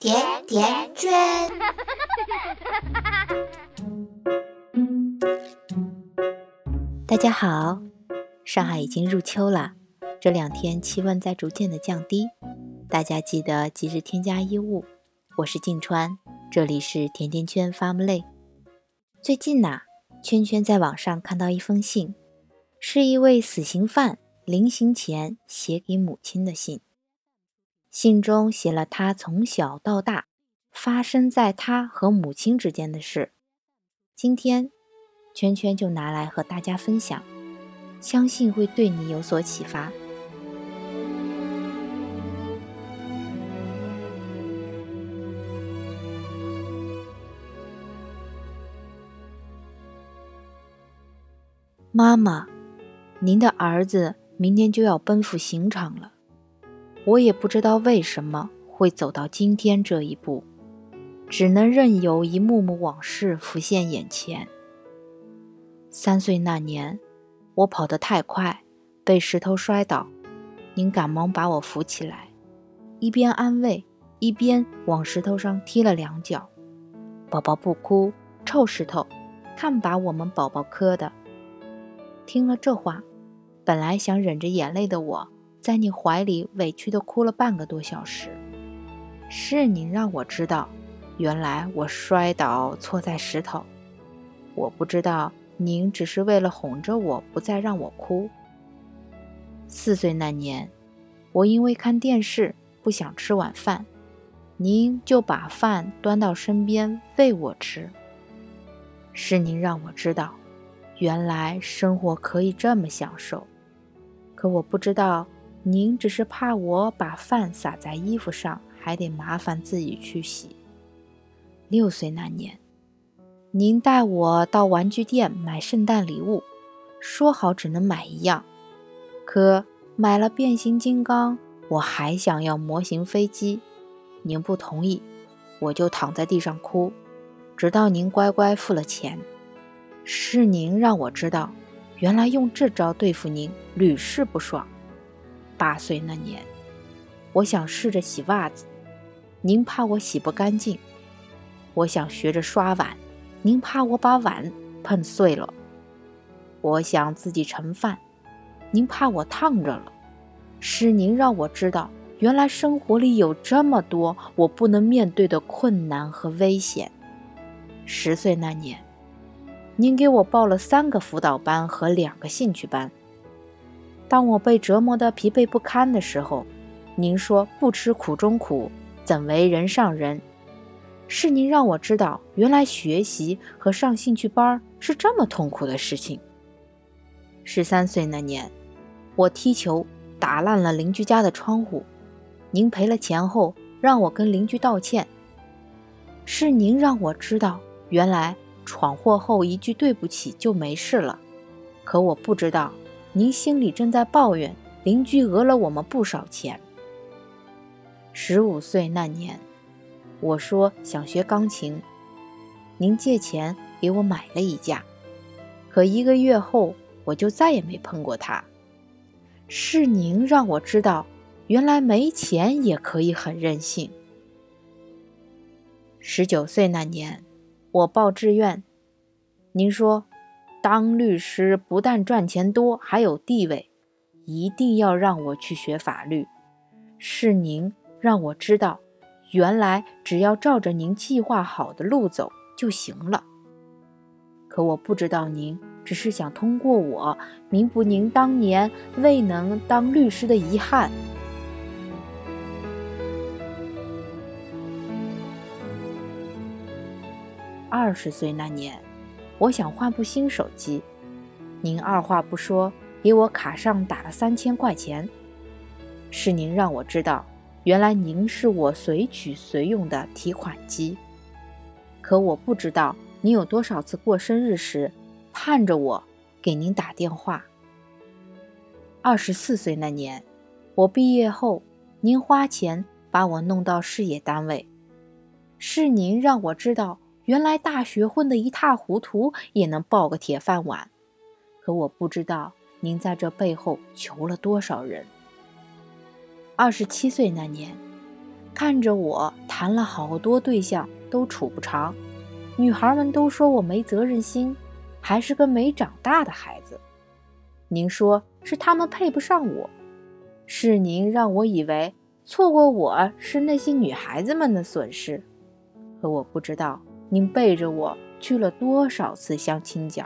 甜甜圈。大家好，上海已经入秋了，这两天气温在逐渐的降低，大家记得及时添加衣物。我是静川，这里是甜甜圈 Family。最近呐，圈圈在网上看到一封信，是一位死刑犯临刑前写给母亲的信。信中写了他从小到大发生在他和母亲之间的事。今天，圈圈就拿来和大家分享，相信会对你有所启发。妈妈，您的儿子明天就要奔赴刑场了。我也不知道为什么会走到今天这一步，只能任由一幕幕往事浮现眼前。三岁那年，我跑得太快，被石头摔倒，您赶忙把我扶起来，一边安慰，一边往石头上踢了两脚。宝宝不哭，臭石头，看把我们宝宝磕的。听了这话，本来想忍着眼泪的我。在你怀里委屈的哭了半个多小时，是你让我知道，原来我摔倒错在石头。我不知道您只是为了哄着我不再让我哭。四岁那年，我因为看电视不想吃晚饭，您就把饭端到身边喂我吃。是您让我知道，原来生活可以这么享受。可我不知道。您只是怕我把饭洒在衣服上，还得麻烦自己去洗。六岁那年，您带我到玩具店买圣诞礼物，说好只能买一样，可买了变形金刚，我还想要模型飞机，您不同意，我就躺在地上哭，直到您乖乖付了钱。是您让我知道，原来用这招对付您屡试不爽。八岁那年，我想试着洗袜子，您怕我洗不干净；我想学着刷碗，您怕我把碗碰碎了；我想自己盛饭，您怕我烫着了。是您让我知道，原来生活里有这么多我不能面对的困难和危险。十岁那年，您给我报了三个辅导班和两个兴趣班。当我被折磨得疲惫不堪的时候，您说不吃苦中苦，怎为人上人？是您让我知道，原来学习和上兴趣班是这么痛苦的事情。十三岁那年，我踢球打烂了邻居家的窗户，您赔了钱后让我跟邻居道歉。是您让我知道，原来闯祸后一句对不起就没事了。可我不知道。您心里正在抱怨邻居讹了我们不少钱。十五岁那年，我说想学钢琴，您借钱给我买了一架，可一个月后我就再也没碰过它。是您让我知道，原来没钱也可以很任性。十九岁那年，我报志愿，您说。当律师不但赚钱多，还有地位，一定要让我去学法律。是您让我知道，原来只要照着您计划好的路走就行了。可我不知道，您只是想通过我弥补您当年未能当律师的遗憾。二十岁那年。我想换部新手机，您二话不说给我卡上打了三千块钱。是您让我知道，原来您是我随取随用的提款机。可我不知道您有多少次过生日时盼着我给您打电话。二十四岁那年，我毕业后，您花钱把我弄到事业单位。是您让我知道。原来大学混得一塌糊涂也能抱个铁饭碗，可我不知道您在这背后求了多少人。二十七岁那年，看着我谈了好多对象都处不长，女孩们都说我没责任心，还是个没长大的孩子。您说是他们配不上我，是您让我以为错过我是那些女孩子们的损失，可我不知道您背着我去了多少次相亲角。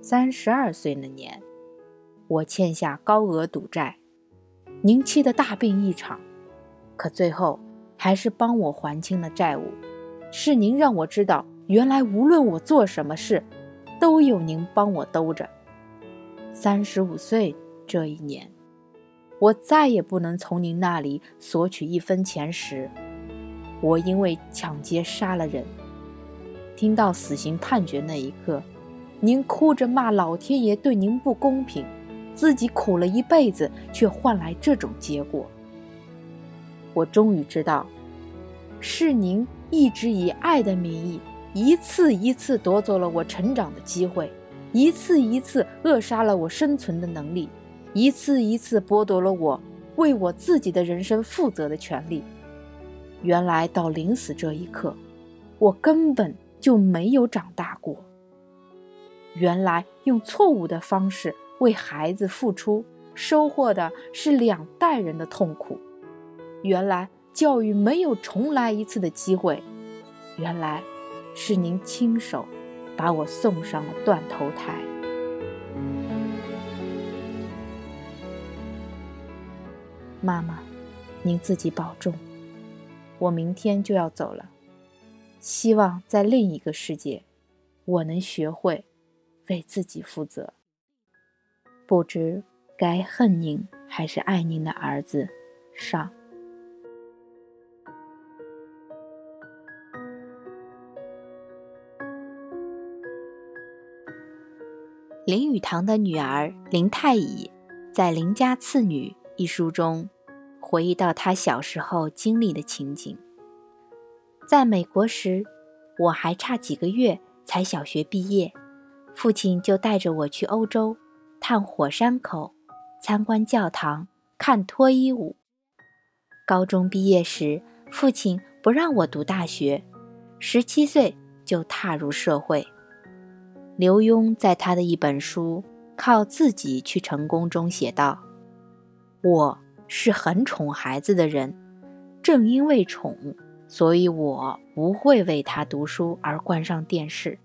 三十二岁那年，我欠下高额赌债，您气得大病一场，可最后还是帮我还清了债务。是您让我知道，原来无论我做什么事，都有您帮我兜着。三十五岁这一年，我再也不能从您那里索取一分钱时，我因为抢劫杀了人。听到死刑判决那一刻，您哭着骂老天爷对您不公平，自己苦了一辈子却换来这种结果。我终于知道，是您一直以爱的名义，一次一次夺走了我成长的机会。一次一次扼杀了我生存的能力，一次一次剥夺了我为我自己的人生负责的权利。原来到临死这一刻，我根本就没有长大过。原来用错误的方式为孩子付出，收获的是两代人的痛苦。原来教育没有重来一次的机会。原来是您亲手。把我送上了断头台。妈妈，您自己保重。我明天就要走了，希望在另一个世界，我能学会为自己负责。不知该恨您还是爱您的儿子，上。林语堂的女儿林太乙，在《林家次女》一书中，回忆到他小时候经历的情景。在美国时，我还差几个月才小学毕业，父亲就带着我去欧洲，探火山口，参观教堂，看脱衣舞。高中毕业时，父亲不让我读大学，十七岁就踏入社会。刘墉在他的一本书《靠自己去成功》中写道：“我是很宠孩子的人，正因为宠，所以我不会为他读书而关上电视，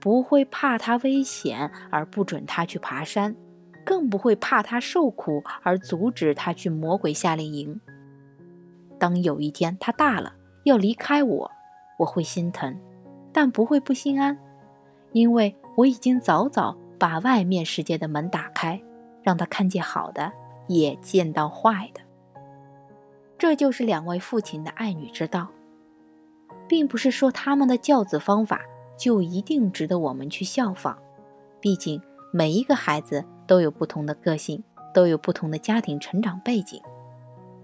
不会怕他危险而不准他去爬山，更不会怕他受苦而阻止他去魔鬼夏令营。当有一天他大了要离开我，我会心疼，但不会不心安，因为。”我已经早早把外面世界的门打开，让他看见好的，也见到坏的。这就是两位父亲的爱女之道，并不是说他们的教子方法就一定值得我们去效仿。毕竟每一个孩子都有不同的个性，都有不同的家庭成长背景。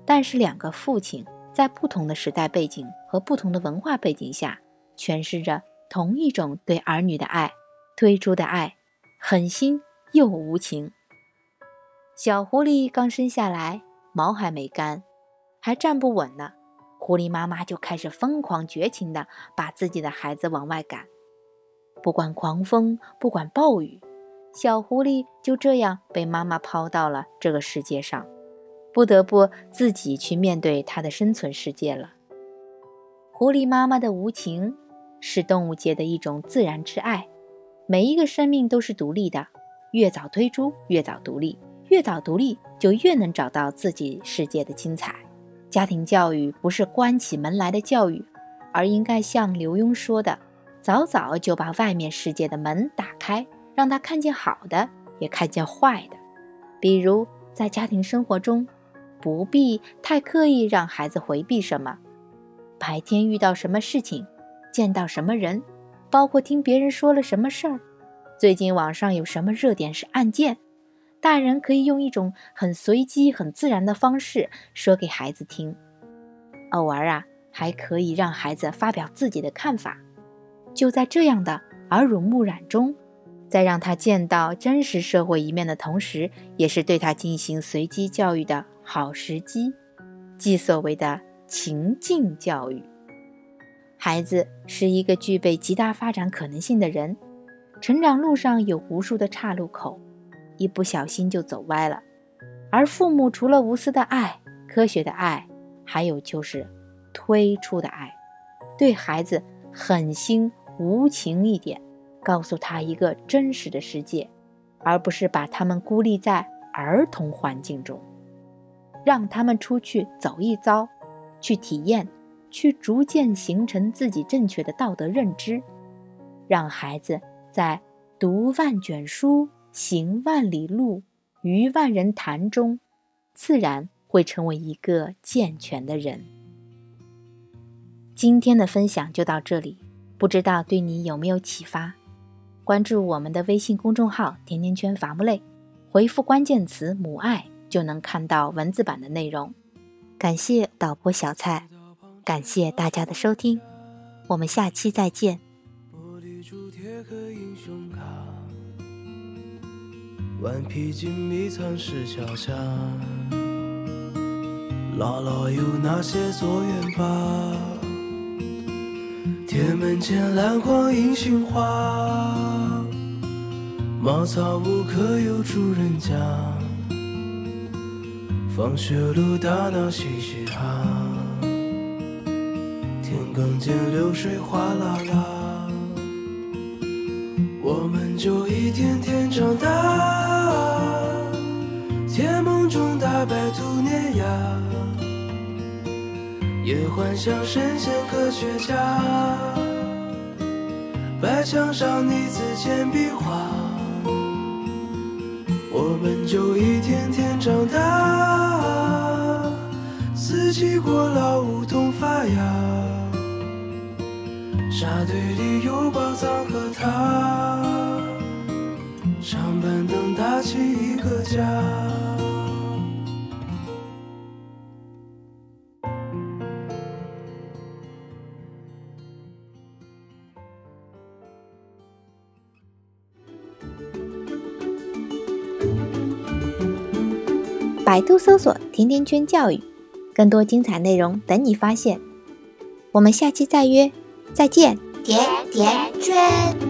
但是两个父亲在不同的时代背景和不同的文化背景下，诠释着同一种对儿女的爱。推出的爱，狠心又无情。小狐狸刚生下来，毛还没干，还站不稳呢，狐狸妈妈就开始疯狂绝情的把自己的孩子往外赶。不管狂风，不管暴雨，小狐狸就这样被妈妈抛到了这个世界上，不得不自己去面对它的生存世界了。狐狸妈妈的无情，是动物界的一种自然之爱。每一个生命都是独立的，越早推出，越早独立，越早独立，就越能找到自己世界的精彩。家庭教育不是关起门来的教育，而应该像刘墉说的，早早就把外面世界的门打开，让他看见好的，也看见坏的。比如在家庭生活中，不必太刻意让孩子回避什么，白天遇到什么事情，见到什么人。包括听别人说了什么事儿，最近网上有什么热点是案件，大人可以用一种很随机、很自然的方式说给孩子听。偶尔啊，还可以让孩子发表自己的看法。就在这样的耳濡目染中，在让他见到真实社会一面的同时，也是对他进行随机教育的好时机，即所谓的情境教育。孩子是一个具备极大发展可能性的人，成长路上有无数的岔路口，一不小心就走歪了。而父母除了无私的爱、科学的爱，还有就是推出的爱，对孩子狠心无情一点，告诉他一个真实的世界，而不是把他们孤立在儿童环境中，让他们出去走一遭，去体验。去逐渐形成自己正确的道德认知，让孩子在读万卷书、行万里路、与万人谈中，自然会成为一个健全的人。今天的分享就到这里，不知道对你有没有启发？关注我们的微信公众号“甜甜圈伐木累”，回复关键词“母爱”就能看到文字版的内容。感谢导播小蔡。感谢大家的收听，我们下期再见。顽皮筋迷藏石桥下，姥姥有那些作业本。铁门前篮筐银杏花，茅草屋可有住人家？放学路打闹嘻嘻哈。田埂间流水哗啦啦，我们就一天天长大，甜梦中大白兔碾压，也幻想神仙科学家，白墙上泥字铅笔画，我们就一天天长大，四季过老梧桐发芽。沙堆里有宝藏和他，长板凳搭起一个家。百度搜索“甜甜圈教育”，更多精彩内容等你发现。我们下期再约。再见，甜甜圈。